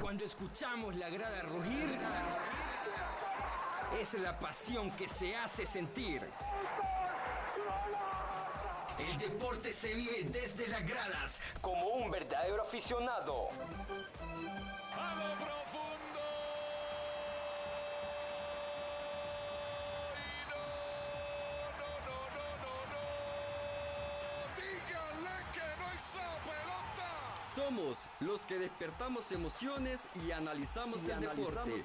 Cuando escuchamos la grada rugir, es la pasión que se hace sentir. El deporte se vive desde las gradas como un verdadero aficionado. los que despertamos emociones y analizamos, el, deporte,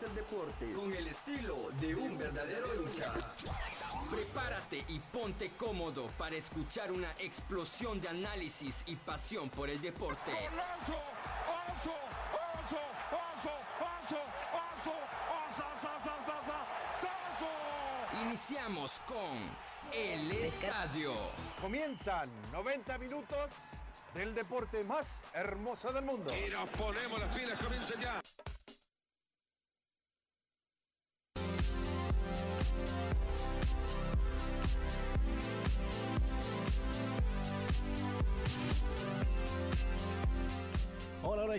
con el estilo de un verdadero hincha. Prepárate y ponte cómodo para escuchar una explosión de análisis y pasión por el deporte. Iniciamos con El Estadio. Comienzan 90 minutos del deporte más hermoso del mundo. Y nos ponemos las pilas, comienza ya.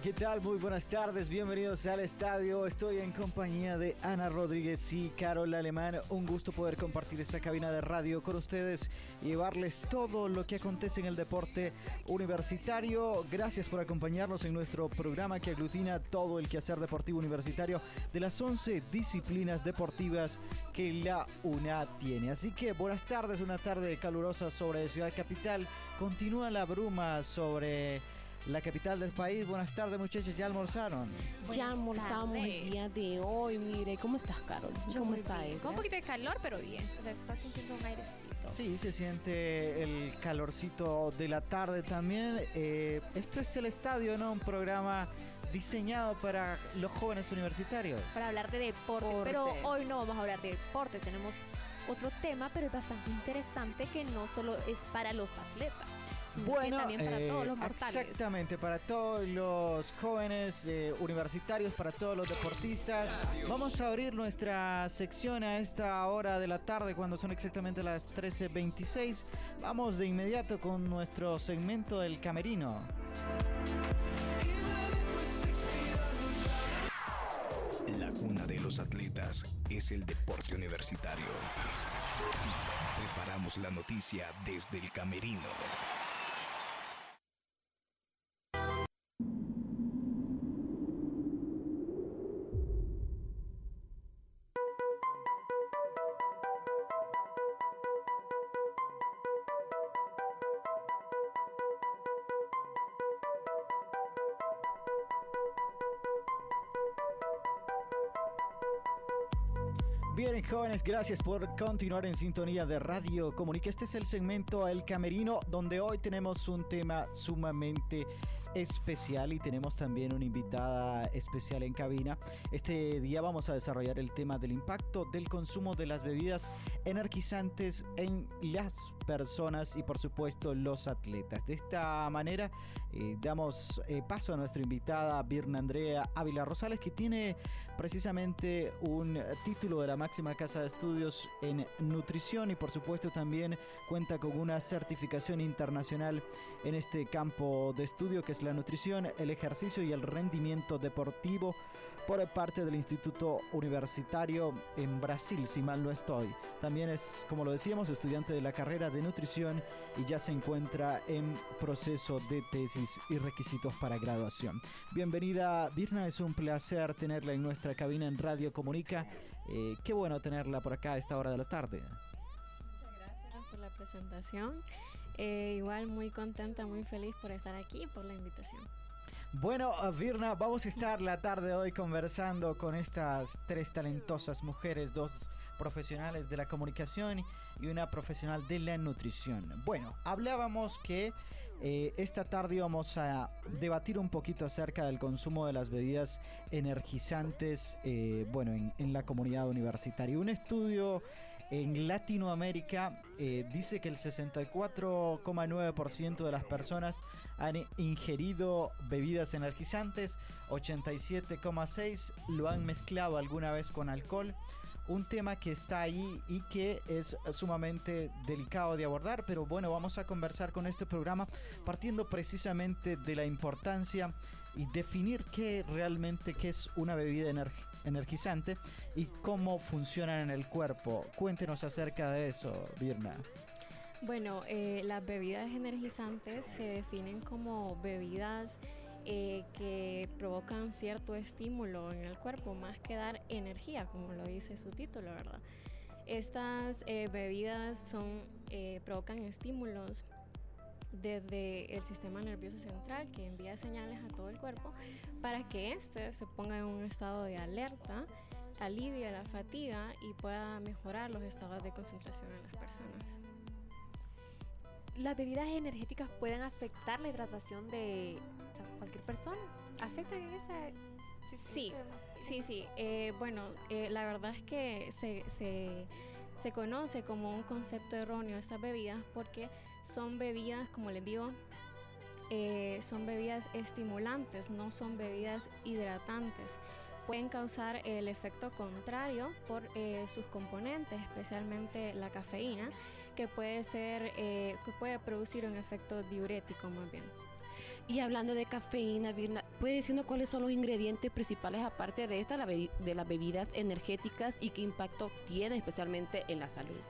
¿Qué tal? Muy buenas tardes, bienvenidos al estadio. Estoy en compañía de Ana Rodríguez y Carol Alemán. Un gusto poder compartir esta cabina de radio con ustedes y llevarles todo lo que acontece en el deporte universitario. Gracias por acompañarnos en nuestro programa que aglutina todo el quehacer deportivo universitario de las 11 disciplinas deportivas que la UNA tiene. Así que buenas tardes, una tarde calurosa sobre Ciudad Capital. Continúa la bruma sobre la capital del país. Buenas tardes, muchachos. ¿Ya almorzaron? ya almorzamos el día de hoy. Mire, ¿cómo estás, Carol? ¿Cómo está bien. ella? Con un poquito de calor, pero bien. Se está sintiendo un airecito. Sí, se siente el calorcito de la tarde también. Eh, esto es el estadio, ¿no? Un programa diseñado para los jóvenes universitarios. Para hablar de deporte. Deporte. Pero hoy no vamos a hablar de deporte. Tenemos otro tema, pero es bastante interesante que no solo es para los atletas, también para eh, todos los mortales. Exactamente, para todos los jóvenes eh, universitarios, para todos los deportistas. Vamos a abrir nuestra sección a esta hora de la tarde, cuando son exactamente las 13.26. Vamos de inmediato con nuestro segmento del camerino. La cuna de los atletas es el deporte universitario. Preparamos la noticia desde el camerino. Gracias por continuar en sintonía de Radio Comunica. Este es el segmento El Camerino, donde hoy tenemos un tema sumamente especial y tenemos también una invitada especial en cabina. Este día vamos a desarrollar el tema del impacto del consumo de las bebidas energizantes en las personas y por supuesto los atletas. De esta manera eh, damos eh, paso a nuestra invitada Birna Andrea Ávila Rosales, que tiene precisamente un título de la máxima casa de estudios en nutrición y por supuesto también cuenta con una certificación internacional en este campo de estudio que es la nutrición, el ejercicio y el rendimiento deportivo por parte del Instituto Universitario en Brasil, si mal no estoy. También es, como lo decíamos, estudiante de la carrera de nutrición y ya se encuentra en proceso de tesis y requisitos para graduación. Bienvenida, Birna, es un placer tenerla en nuestra cabina en Radio Comunica. Eh, qué bueno tenerla por acá a esta hora de la tarde. Muchas gracias por la presentación. Eh, igual muy contenta, muy feliz por estar aquí y por la invitación. Bueno, uh, Virna, vamos a estar la tarde de hoy conversando con estas tres talentosas mujeres, dos profesionales de la comunicación y una profesional de la nutrición. Bueno, hablábamos que eh, esta tarde íbamos a debatir un poquito acerca del consumo de las bebidas energizantes, eh, bueno, en, en la comunidad universitaria. Un estudio en Latinoamérica eh, dice que el 64,9% de las personas han ingerido bebidas energizantes, 87,6% lo han mezclado alguna vez con alcohol, un tema que está ahí y que es sumamente delicado de abordar, pero bueno, vamos a conversar con este programa partiendo precisamente de la importancia y definir qué realmente qué es una bebida energizante y cómo funcionan en el cuerpo. Cuéntenos acerca de eso, Birna. Bueno, eh, las bebidas energizantes se definen como bebidas eh, que provocan cierto estímulo en el cuerpo, más que dar energía, como lo dice su título, ¿verdad? Estas eh, bebidas son, provocan estímulos desde el sistema nervioso central que envía señales a todo el cuerpo para que éste se ponga en un estado de alerta, alivie la fatiga y pueda mejorar los estados de concentración en las personas. ¿Las bebidas energéticas pueden afectar la hidratación de cualquier persona? ¿Afectan en esa...? Sí, sí, sí. Eh, bueno, eh, la verdad es que se, se, se conoce como un concepto erróneo estas bebidas porque son bebidas, como les digo, eh, son bebidas estimulantes, no son bebidas hidratantes. Pueden causar el efecto contrario por eh, sus componentes, especialmente la cafeína, que puede ser, eh, que puede producir un efecto diurético más bien. Y hablando de cafeína, Virna, ¿puede decirnos cuáles son los ingredientes principales aparte de esta, de las bebidas energéticas y qué impacto tiene especialmente en la salud?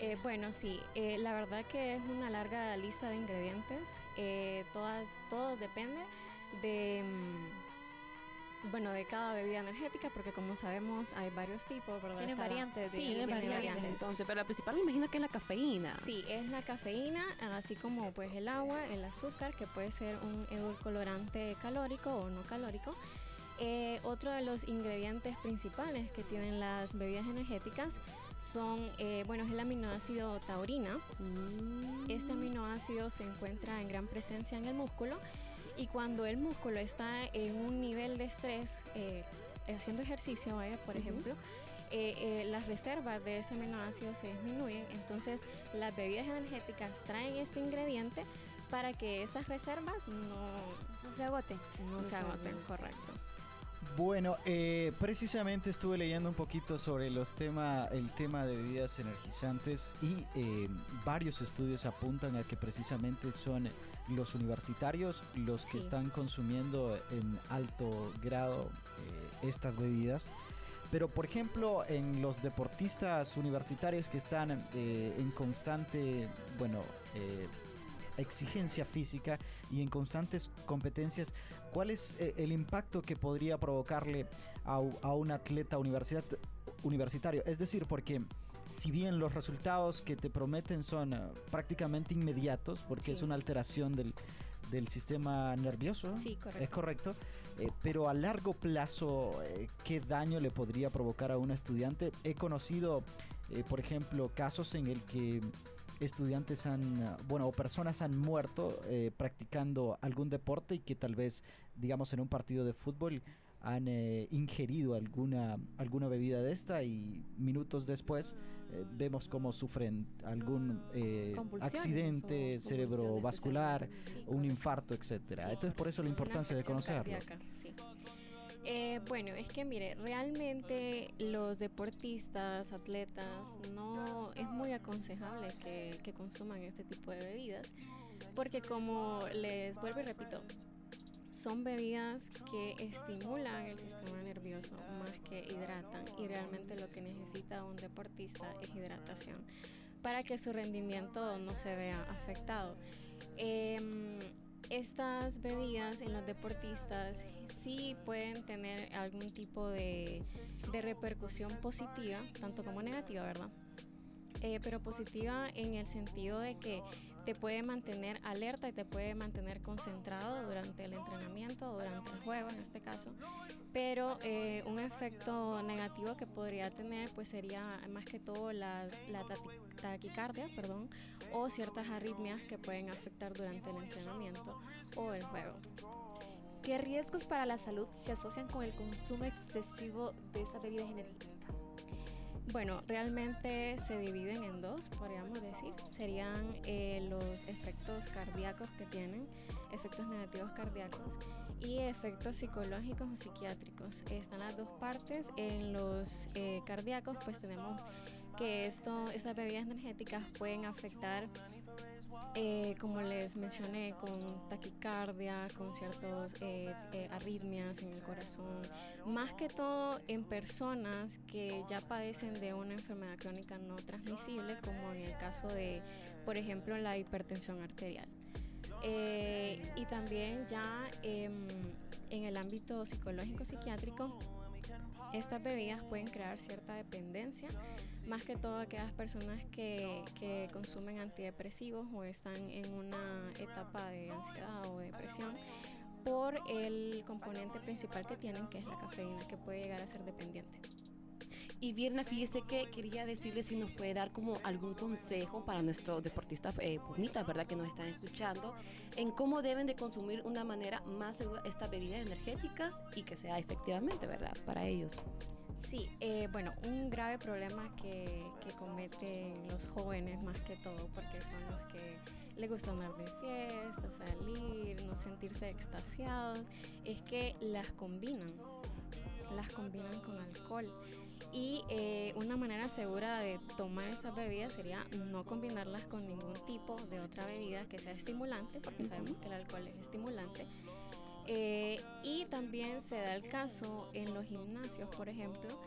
Eh, bueno, sí, eh, la verdad que es una larga lista de ingredientes. Eh, todas, todo depende de, mm, bueno, de cada bebida energética, porque como sabemos hay varios tipos, ¿verdad? Tiene variantes. Sí, tiene variantes. Entonces, pero la principal me imagino que es la cafeína. Sí, es la cafeína, así como pues el agua, el azúcar, que puede ser un edulcorante calórico o no calórico. otro de los ingredientes principales que tienen las bebidas energéticas son, eh, bueno, es el aminoácido taurina. Mm. Este aminoácido se encuentra en gran presencia en el músculo y cuando el músculo está en un nivel de estrés, eh, haciendo ejercicio, por ejemplo, eh, las reservas de ese aminoácido se disminuyen. Entonces, las bebidas energéticas traen este ingrediente para que estas reservas no, no se agoten. No, se agoten, correcto. Bueno, eh, precisamente estuve leyendo un poquito sobre los tema, el tema de bebidas energizantes y eh, varios estudios apuntan a que precisamente son los universitarios los que están consumiendo en alto grado eh, estas bebidas. Pero por ejemplo, en los deportistas universitarios que están en constante, bueno, exigencia física y en constantes competencias, ¿cuál es eh, el impacto que podría provocarle a, un atleta universitario? Es decir, porque si bien los resultados que te prometen son eh, prácticamente inmediatos, porque es una alteración del, sistema nervioso, es correcto, eh, pero a largo plazo, ¿qué daño le podría provocar a un estudiante? He conocido, por ejemplo, casos en el que estudiantes han, bueno, o personas han muerto eh, practicando algún deporte y que tal vez, digamos, en un partido de fútbol han eh, ingerido alguna, alguna bebida de esta y minutos después eh, vemos cómo sufren algún accidente cerebrovascular, un infarto, etcétera. Entonces por eso la importancia de conocerlo. Eh, bueno, es que mire, realmente los deportistas, atletas, no es muy aconsejable que, consuman este tipo de bebidas, porque como les vuelvo y repito, son bebidas que estimulan el sistema nervioso más que hidratan y realmente lo que necesita un deportista es hidratación para que su rendimiento no se vea afectado. Em, estas bebidas en los deportistas sí pueden tener algún tipo de, repercusión positiva, tanto como negativa, ¿verdad? Eh, pero positiva en el sentido de que te puede mantener alerta y te puede mantener concentrado durante el entrenamiento, durante el juego en este caso. Pero eh, un efecto negativo que podría tener pues sería más que todo las, la taquicardia perdón, o ciertas arritmias que pueden afectar durante el entrenamiento o el juego. ¿Qué riesgos para la salud se asocian con el consumo excesivo de estas bebidas energéticas? Bueno, realmente se dividen en dos, podríamos decir. Serían eh, los efectos cardíacos que tienen, efectos negativos cardíacos, y efectos psicológicos o psiquiátricos. Están las dos partes. En los eh, cardíacos, pues tenemos que esto, estas bebidas energéticas pueden afectar eh, como les mencioné, con taquicardia, con ciertas eh, eh, arritmias en el corazón, más que todo en personas que ya padecen de una enfermedad crónica no transmisible, como en el caso de, por ejemplo, la hipertensión arterial. y también ya em, en el ámbito psicológico psiquiátrico, estas bebidas pueden crear cierta dependencia más que todo aquellas personas que, que consumen antidepresivos o están en una etapa de ansiedad o depresión por el componente principal que tienen, que es la cafeína, que puede llegar a ser dependiente. Y Vierna, fíjese que quería decirle si nos puede dar como algún consejo para nuestros deportistas eh, ¿verdad? Que nos están escuchando, en cómo deben de consumir una manera más segura estas bebidas energéticas y que sea efectivamente, ¿verdad? Para ellos. Sí, eh, bueno, un grave problema que, que, cometen los jóvenes más que todo, porque son los que les gusta andar de fiesta, salir, no sentirse extasiados, es que las combinan, las combinan con alcohol. Y eh, una manera segura de tomar estas bebidas sería no combinarlas con ningún tipo de otra bebida que sea estimulante, porque sabemos que el alcohol es estimulante eh, y también se da el caso en los gimnasios, por ejemplo,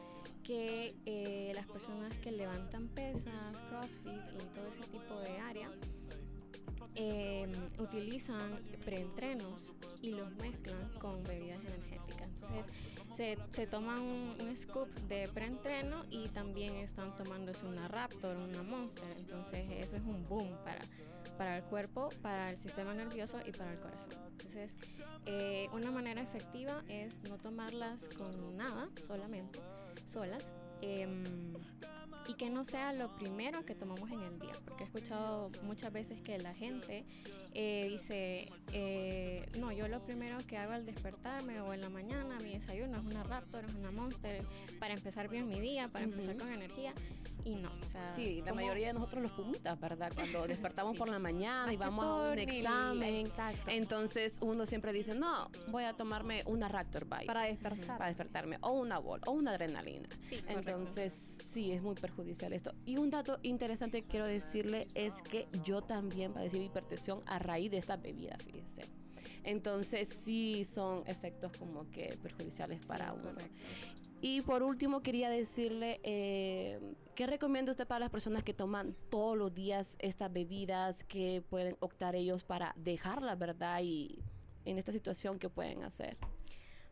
que eh, las personas que levantan pesas, CrossFit y todo ese tipo de área, em, utilizan preentrenos y los mezclan con bebidas energéticas. Entonces se, toman un, scoop de preentreno y también están tomándose una Raptor, una Monster. Entonces eso es un boom para para el cuerpo, para el sistema nervioso y para el corazón. Entonces, eh, una manera efectiva es no tomarlas con nada, solamente, solas. Em, y que no sea lo primero que tomamos en el día, porque he escuchado muchas veces que la gente eh, dice, eh, no, yo lo primero que hago al despertarme o en la mañana, mi desayuno es una Raptor, es una Monster, para empezar bien mi día, para empezar con energía y no. O sea, sí, la mayoría de nosotros los pumitas, ¿verdad? Cuando despertamos por la mañana y vamos a un examen, entonces uno siempre dice, no, voy a tomarme una Raptor Bike. Para despertar. Para despertarme, o una Bol, o una adrenalina. Sí, entonces, sí, es muy perjudicial esto. Y un dato interesante que quiero decirle es que yo también padecí hipertensión a raíz de esta bebida, fíjese. Entonces sí son efectos como que perjudiciales para uno. Y por último, quería decirle, eh, ¿qué recomienda usted para las personas que toman todos los días estas bebidas que pueden optar ellos para dejarla, verdad? Y en esta situación, ¿qué pueden hacer?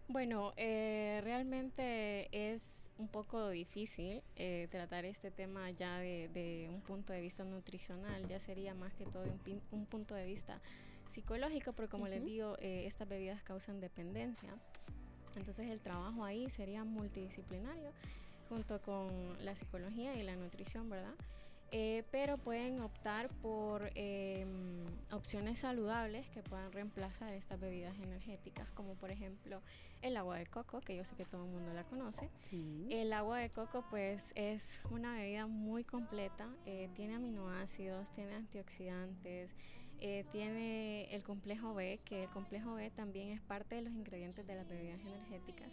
Bueno, eh, realmente es un poco difícil eh, tratar este tema ya de, un punto de vista nutricional, ya sería más que todo un, un punto de vista psicológico, porque como les digo, estas bebidas causan dependencia. Entonces el trabajo ahí sería multidisciplinario junto con la psicología y la nutrición, ¿verdad? Eh, pero pueden optar por em, opciones saludables que puedan reemplazar estas bebidas energéticas, como por ejemplo el agua de coco, que yo sé que todo el mundo la conoce. El agua de coco pues es una bebida muy completa, eh, tiene aminoácidos, tiene antioxidantes, eh, tiene el complejo B, que el complejo B también es parte de los ingredientes de las bebidas energéticas.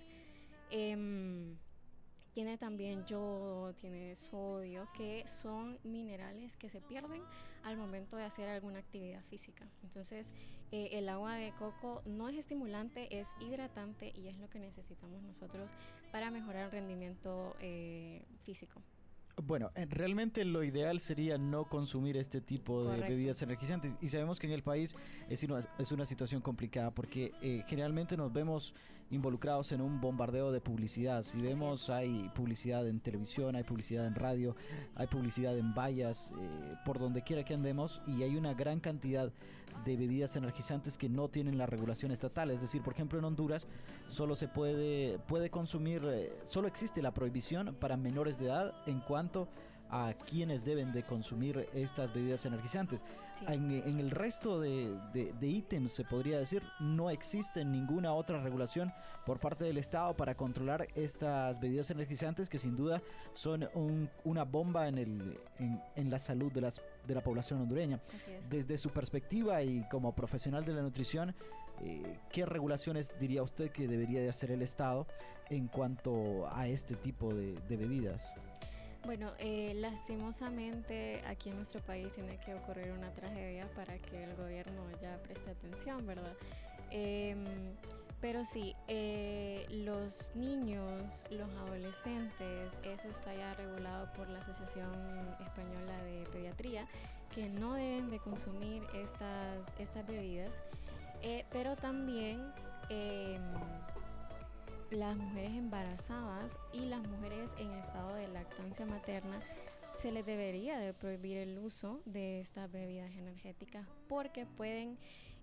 Tiene también yodo, tiene sodio, que son minerales que se pierden al momento de hacer alguna actividad física. Entonces, eh, el agua de coco no es estimulante, es hidratante y es lo que necesitamos nosotros para mejorar el rendimiento eh, físico. Bueno, eh, realmente lo ideal sería no consumir este tipo de bebidas energizantes y sabemos que en el país es una, es una situación complicada porque eh, generalmente nos vemos involucrados en un bombardeo de publicidad. Si vemos, hay publicidad en televisión, hay publicidad en radio, hay publicidad en vallas, eh, por donde quiera que andemos y hay una gran cantidad de bebidas energizantes que no tienen la regulación estatal. Es decir, por ejemplo, en Honduras solo se puede, puede consumir, eh, solo existe la prohibición para menores de edad en cuanto a quienes deben de consumir estas bebidas energizantes. En, el resto de, ítems, se podría decir, no existe ninguna otra regulación por parte del Estado para controlar estas bebidas energizantes que sin duda son una bomba en, el, en, la salud de, las, de la población hondureña. Desde su perspectiva y como profesional de la nutrición, eh, ¿qué regulaciones diría usted que debería de hacer el Estado en cuanto a este tipo de, bebidas? Bueno, eh, lastimosamente aquí en nuestro país tiene que ocurrir una tragedia para que el gobierno ya preste atención, ¿verdad? Em, pero sí, eh, los niños, los adolescentes, eso está ya regulado por la Asociación Española de Pediatría, que no deben de consumir estas, estas bebidas, eh, pero también em, las mujeres embarazadas y las mujeres en estado de lactancia materna se les debería de prohibir el uso de estas bebidas energéticas porque pueden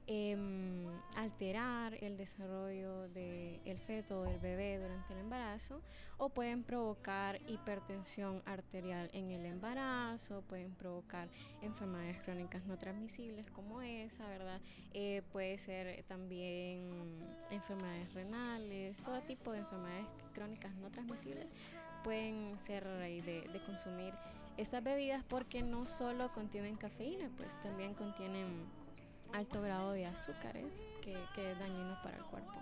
Em, alterar el desarrollo del feto o del bebé durante el embarazo o pueden provocar hipertensión arterial en el embarazo, pueden provocar enfermedades crónicas no transmisibles como esa, ¿verdad? Eh, puede ser también enfermedades renales, todo tipo de enfermedades crónicas no transmisibles pueden ser de, de consumir estas bebidas porque no solo contienen cafeína, pues también contienen alto grado de azúcares que, que es dañino para el cuerpo.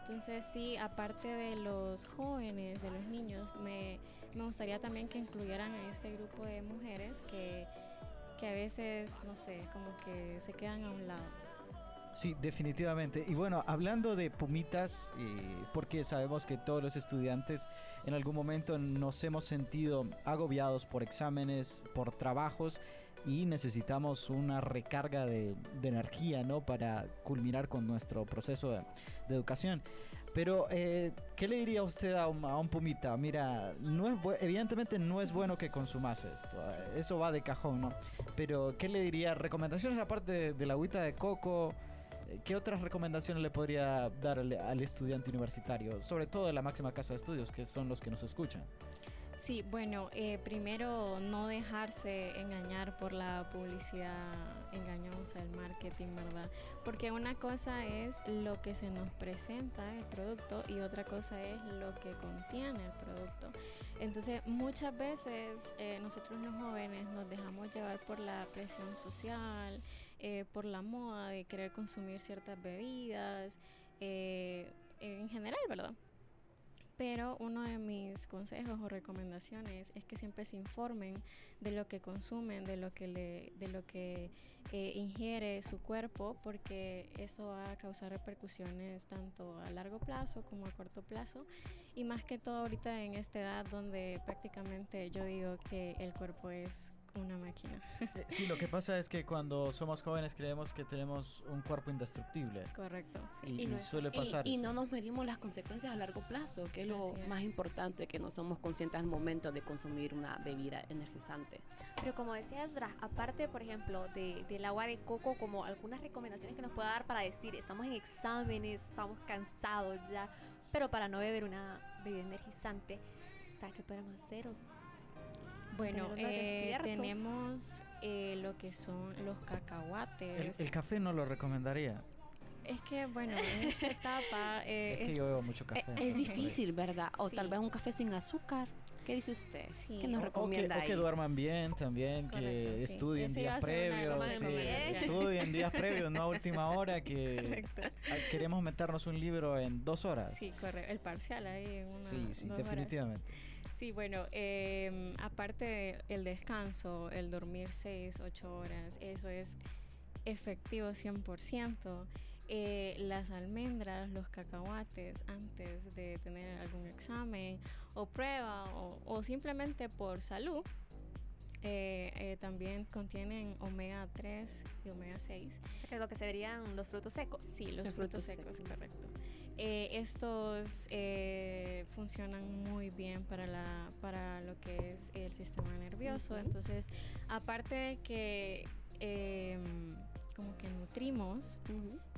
Entonces sí, aparte de los jóvenes, de los niños, me, me gustaría también que incluyeran a este grupo de mujeres que, que a veces, no sé, como que se quedan a un lado. Sí, definitivamente. Y bueno, hablando de pumitas, porque sabemos que todos los estudiantes en algún momento nos hemos sentido agobiados por exámenes, por trabajos y necesitamos una recarga de, energía, ¿no? Para culminar con nuestro proceso de, educación. Pero, eh, ¿qué le diría usted a un, pumita? Mira, no es evidentemente no es bueno que consumas esto. Eh, eso va de cajón, ¿no? Pero, ¿qué le diría? Recomendaciones aparte de, la agüita de coco. Eh, ¿Qué otras recomendaciones le podría dar al, al estudiante universitario? Sobre todo de la máxima casa de estudios, que son los que nos escuchan. Sí, bueno, eh, primero no dejarse engañar por la publicidad engañosa, el marketing, ¿verdad? Porque una cosa es lo que se nos presenta el producto y otra cosa es lo que contiene el producto. Entonces, muchas veces eh, nosotros los jóvenes nos dejamos llevar por la presión social, eh, por la moda de querer consumir ciertas bebidas, en general, ¿verdad? Pero uno de mis consejos o recomendaciones es que siempre se informen de lo que consumen, de lo que, le, de lo que eh, ingiere su cuerpo, porque eso va a causar repercusiones tanto a largo plazo como a corto plazo. Y más que todo ahorita en esta edad donde prácticamente yo digo que el cuerpo es una máquina. Eh, sí, lo que pasa es que cuando somos jóvenes creemos que tenemos un cuerpo indestructible. Correcto. Y, no suele pasar. Y, no nos medimos las consecuencias a largo plazo, que es lo más importante, que no somos conscientes al momento de consumir una bebida energizante. Pero como decías, Dra, aparte, por ejemplo, de, del agua de coco, como algunas recomendaciones que nos pueda dar para decir, estamos en exámenes, estamos cansados ya, pero para no beber una bebida energizante, ¿sabes qué podemos hacer? Bueno, eh, tenemos eh, lo que son los cacahuates. El, café no lo recomendaría. Es que, bueno, en esta etapa... Eh, es que yo bebo mucho café. Es, difícil, ¿verdad? O tal vez un café sin azúcar. ¿Qué dice usted? Sí. ¿Qué nos recomienda o que, duerman bien también, que estudien días previos. estudien días previos, no a última hora, que queremos meternos un libro en dos horas. Sí, correcto. El parcial ahí en una, Sí, sí, definitivamente. Sí, bueno, eh, aparte el descanso, el dormir 6, 8 horas, eso es efectivo 100%. Eh, las almendras, los cacahuates antes de tener algún examen o prueba o, simplemente por salud, eh, eh, también contienen omega 3 y omega 6. O sea, que es lo que serían los frutos secos. Sí, los, frutos, secos, correcto. Eh, estos eh, funcionan muy bien para, la, para lo que es el sistema nervioso. Entonces, aparte de que em, como que nutrimos,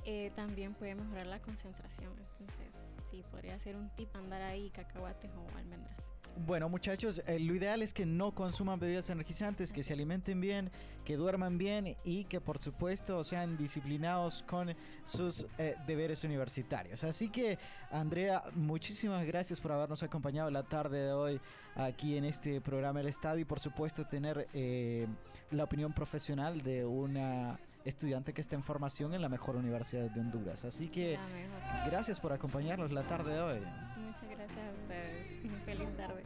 eh, también puede mejorar la concentración. Entonces, sí, podría ser un tip andar ahí cacahuates o almendras. Bueno, muchachos, eh, lo ideal es que no consuman bebidas energizantes, que se alimenten bien, que duerman bien y que por supuesto sean disciplinados con sus eh, deberes universitarios. Así que, Andrea, muchísimas gracias por habernos acompañado la tarde de hoy aquí en este programa El Estado y por supuesto tener la opinión profesional de una estudiante que está en formación en la mejor universidad de Honduras. Así que gracias por acompañarnos la tarde de hoy. Muchas gracias a ustedes. Feliz tarde.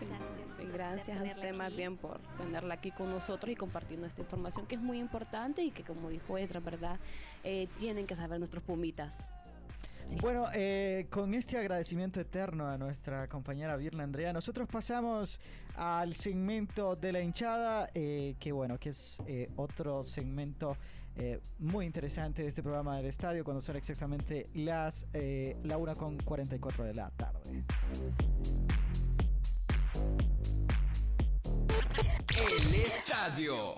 Gracias. gracias a usted más bien por tenerla aquí con nosotros y compartiendo esta información que es muy importante y que como dijo Esdra, ¿verdad? Eh, tienen que saber nuestros pumitas. Bueno, eh, con este agradecimiento eterno a nuestra compañera Virna Andrea, nosotros pasamos al segmento de la hinchada, eh, que bueno, que es otro segmento muy interesante de este programa del estadio, cuando son exactamente las la 1 con 44 de la tarde. El estadio.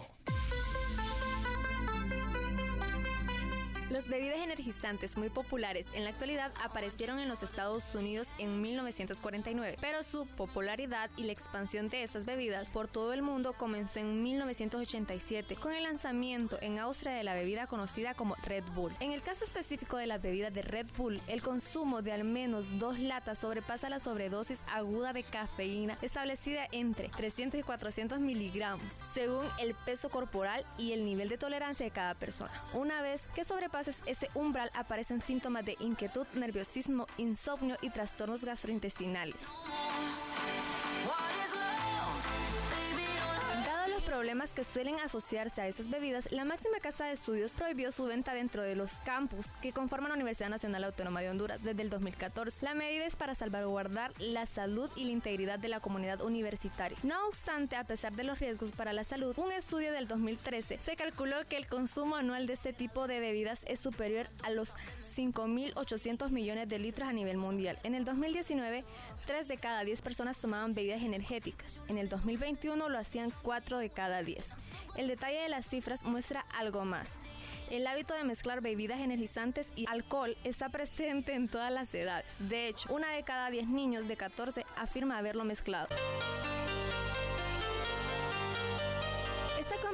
Las bebidas energizantes muy populares en la actualidad aparecieron en los Estados Unidos en 1949, pero su popularidad y la expansión de estas bebidas por todo el mundo comenzó en 1987 con el lanzamiento en Austria de la bebida conocida como Red Bull. En el caso específico de las bebidas de Red Bull, el consumo de al menos dos latas sobrepasa la sobredosis aguda de cafeína establecida entre 300 y 400 miligramos, según el peso corporal y el nivel de tolerancia de cada persona. Una vez que sobrepasa ese umbral aparecen síntomas de inquietud, nerviosismo, insomnio y trastornos gastrointestinales. Problemas que suelen asociarse a estas bebidas, la máxima casa de estudios prohibió su venta dentro de los campus que conforman la Universidad Nacional Autónoma de Honduras desde el 2014. La medida es para salvaguardar la salud y la integridad de la comunidad universitaria. No obstante, a pesar de los riesgos para la salud, un estudio del 2013 se calculó que el consumo anual de este tipo de bebidas es superior a los 5.800 millones de litros a nivel mundial. En el 2019, 3 de cada 10 personas tomaban bebidas energéticas. En el 2021 lo hacían 4 de cada 10. El detalle de las cifras muestra algo más. El hábito de mezclar bebidas energizantes y alcohol está presente en todas las edades. De hecho, una de cada 10 niños de 14 afirma haberlo mezclado.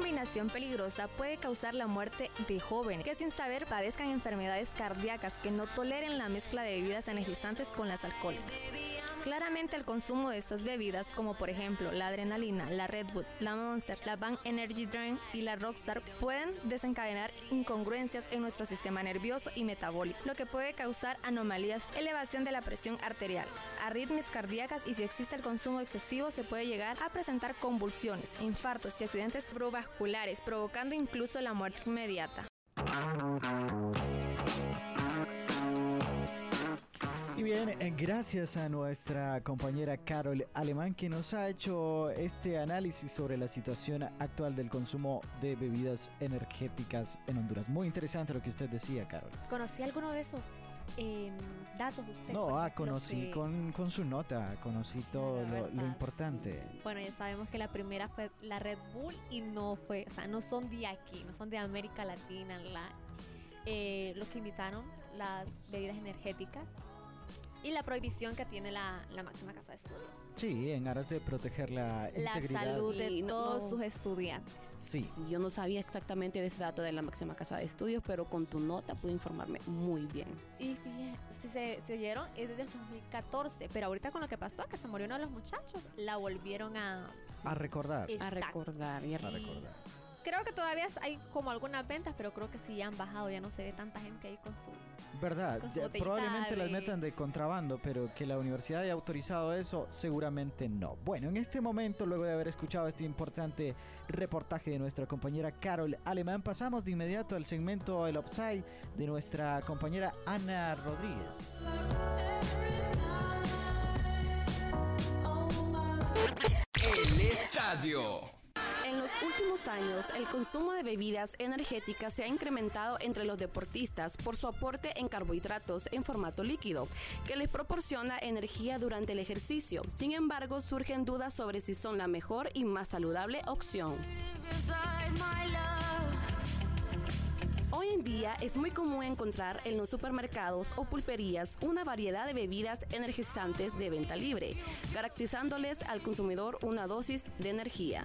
combinación peligrosa puede causar la muerte de jóvenes que sin saber padezcan enfermedades cardíacas que no toleren la mezcla de bebidas energizantes con las alcohólicas. Claramente el consumo de estas bebidas, como por ejemplo la adrenalina, la Red Bull, la Monster, la Bang Energy Drink y la Rockstar, pueden desencadenar incongruencias en nuestro sistema nervioso y metabólico, lo que puede causar anomalías, elevación de la presión arterial, arritmias cardíacas y si existe el consumo excesivo se puede llegar a presentar convulsiones, infartos y accidentes provasculares, provocando incluso la muerte inmediata. Y bien, eh, gracias a nuestra compañera Carol Alemán que nos ha hecho este análisis sobre la situación actual del consumo de bebidas energéticas en Honduras. Muy interesante lo que usted decía, Carol. ¿Conocí alguno de esos em, datos usted? No, ah, conocí con, con, su nota, conocí todo lo, importante. Bueno, ya sabemos que la primera fue la Red Bull y no fue, o sea, no son de aquí, no son de América Latina, la, eh, los que invitaron las bebidas energéticas y la prohibición que tiene la, máxima casa de estudios. Sí, en aras de proteger la, la salud de todos sus estudiantes. Sí. Yo no sabía exactamente de ese dato de la máxima casa de estudios, pero con tu nota pude informarme muy bien. Y si se, oyeron, es desde el 2014, pero ahorita con lo que pasó, que se murió uno de los muchachos, la volvieron a... A recordar. A recordar y a recordar creo que todavía hay como algunas ventas, pero creo que sí ya han bajado, ya no se ve tanta gente ahí con su. ¿Verdad? probablemente las metan de contrabando, pero que la universidad haya autorizado eso, seguramente no. Bueno, en este momento, luego de haber escuchado este importante reportaje de nuestra compañera Carol Alemán, pasamos de inmediato al segmento El Upside de nuestra compañera Ana Rodríguez. El estadio. En los últimos años, el consumo de bebidas energéticas se ha incrementado entre los deportistas por su aporte en carbohidratos en formato líquido, que les proporciona energía durante el ejercicio. Sin embargo, surgen dudas sobre si son la mejor y más saludable opción. Hoy en día es muy común encontrar en los supermercados o pulperías una variedad de bebidas energizantes de venta libre, garantizándoles al consumidor una dosis de energía.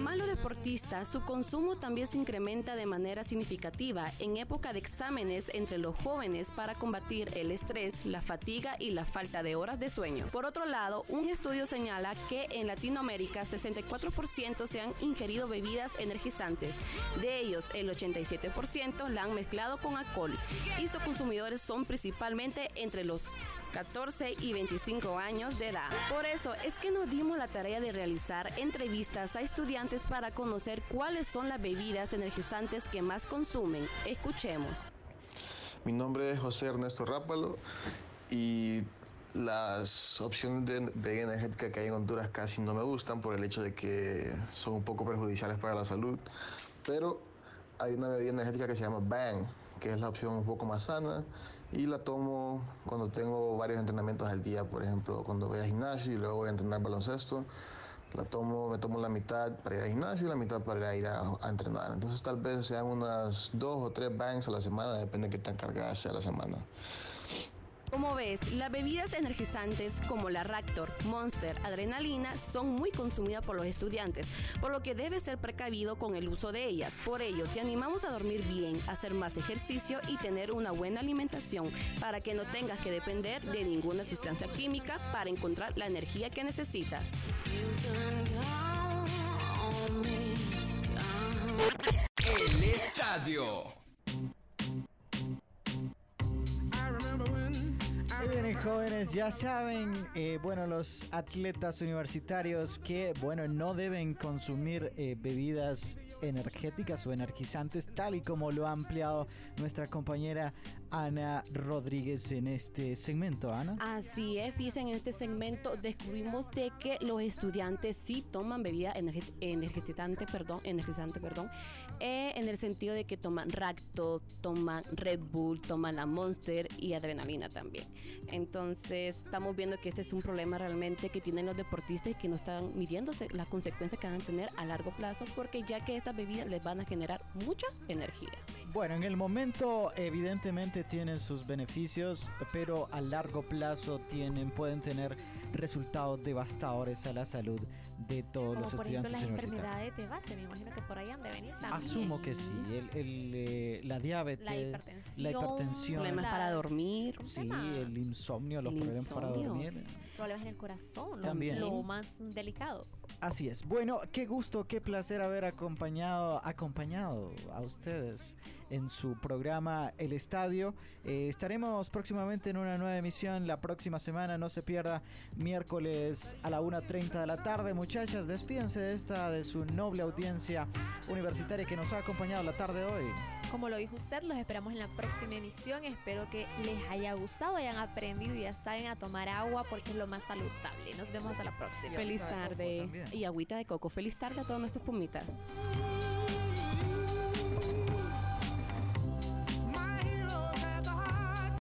Además, los deportistas, su consumo también se incrementa de manera significativa en época de exámenes entre los jóvenes para combatir el estrés, la fatiga y la falta de horas de sueño. Por otro lado, un estudio señala que en Latinoamérica 64% se han ingerido bebidas energizantes. De ellos, el 87% la han mezclado con alcohol y sus consumidores son principalmente entre los 14 y 25 años de edad. Por eso es que nos dimos la tarea de realizar entrevistas a estudiantes para conocer cuáles son las bebidas energizantes que más consumen. Escuchemos. Mi nombre es José Ernesto Rápalo y las opciones de bebida energética que hay en Honduras casi no me gustan por el hecho de que son un poco perjudiciales para la salud, pero hay una bebida energética que se llama Bang, que es la opción un poco más sana y la tomo cuando tengo varios entrenamientos al día, por ejemplo, cuando voy al gimnasio y luego voy a entrenar baloncesto, la tomo, me tomo la mitad para ir al gimnasio y la mitad para ir a, entrenar. Entonces tal vez sean unas dos o tres bangs a la semana, depende de qué tan cargada sea la semana. Como ves, las bebidas energizantes como la Raptor, Monster, Adrenalina son muy consumidas por los estudiantes, por lo que debes ser precavido con el uso de ellas. Por ello, te animamos a dormir bien, hacer más ejercicio y tener una buena alimentación para que no tengas que depender de ninguna sustancia química para encontrar la energía que necesitas. El estadio. Bien, jóvenes, ya saben, eh, bueno, los atletas universitarios que, bueno, no deben consumir eh, bebidas energéticas o energizantes, tal y como lo ha ampliado nuestra compañera Ana Rodríguez en este segmento, Ana. Así es, fíjense, en este segmento descubrimos de que los estudiantes sí toman bebida energizante, perdón, energizante, perdón, eh, en el sentido de que toman Racto, toman Red Bull, toman la Monster y adrenalina también. Entonces, estamos viendo que este es un problema realmente que tienen los deportistas y que no están midiéndose las consecuencias que van a tener a largo plazo, porque ya que estas bebidas les van a generar mucha energía. Bueno, en el momento evidentemente tienen sus beneficios, pero a largo plazo tienen, pueden tener resultados devastadores a la salud de todos los por estudiantes ejemplo, las enfermedades de base, me imagino que por ahí han de venir también. Asumo que sí, el, eh, la diabetes, la hipertensión, problemas para dormir, sí, el insomnio, los problemas para dormir problemas en el corazón, También. lo más delicado. Así es. Bueno, qué gusto, qué placer haber acompañado, acompañado a ustedes en su programa El Estadio. Eh, estaremos próximamente en una nueva emisión la próxima semana. No se pierda miércoles a la 1.30 de la tarde. Muchachas, despídense de esta, de su noble audiencia universitaria que nos ha acompañado la tarde de hoy. Como lo dijo usted, los esperamos en la próxima emisión. Espero que les haya gustado, hayan aprendido y ya saben a tomar agua porque es lo más saludable. Nos vemos hasta la próxima. Feliz tarde. Y agüita de coco. Feliz tarde a todos nuestros pumitas.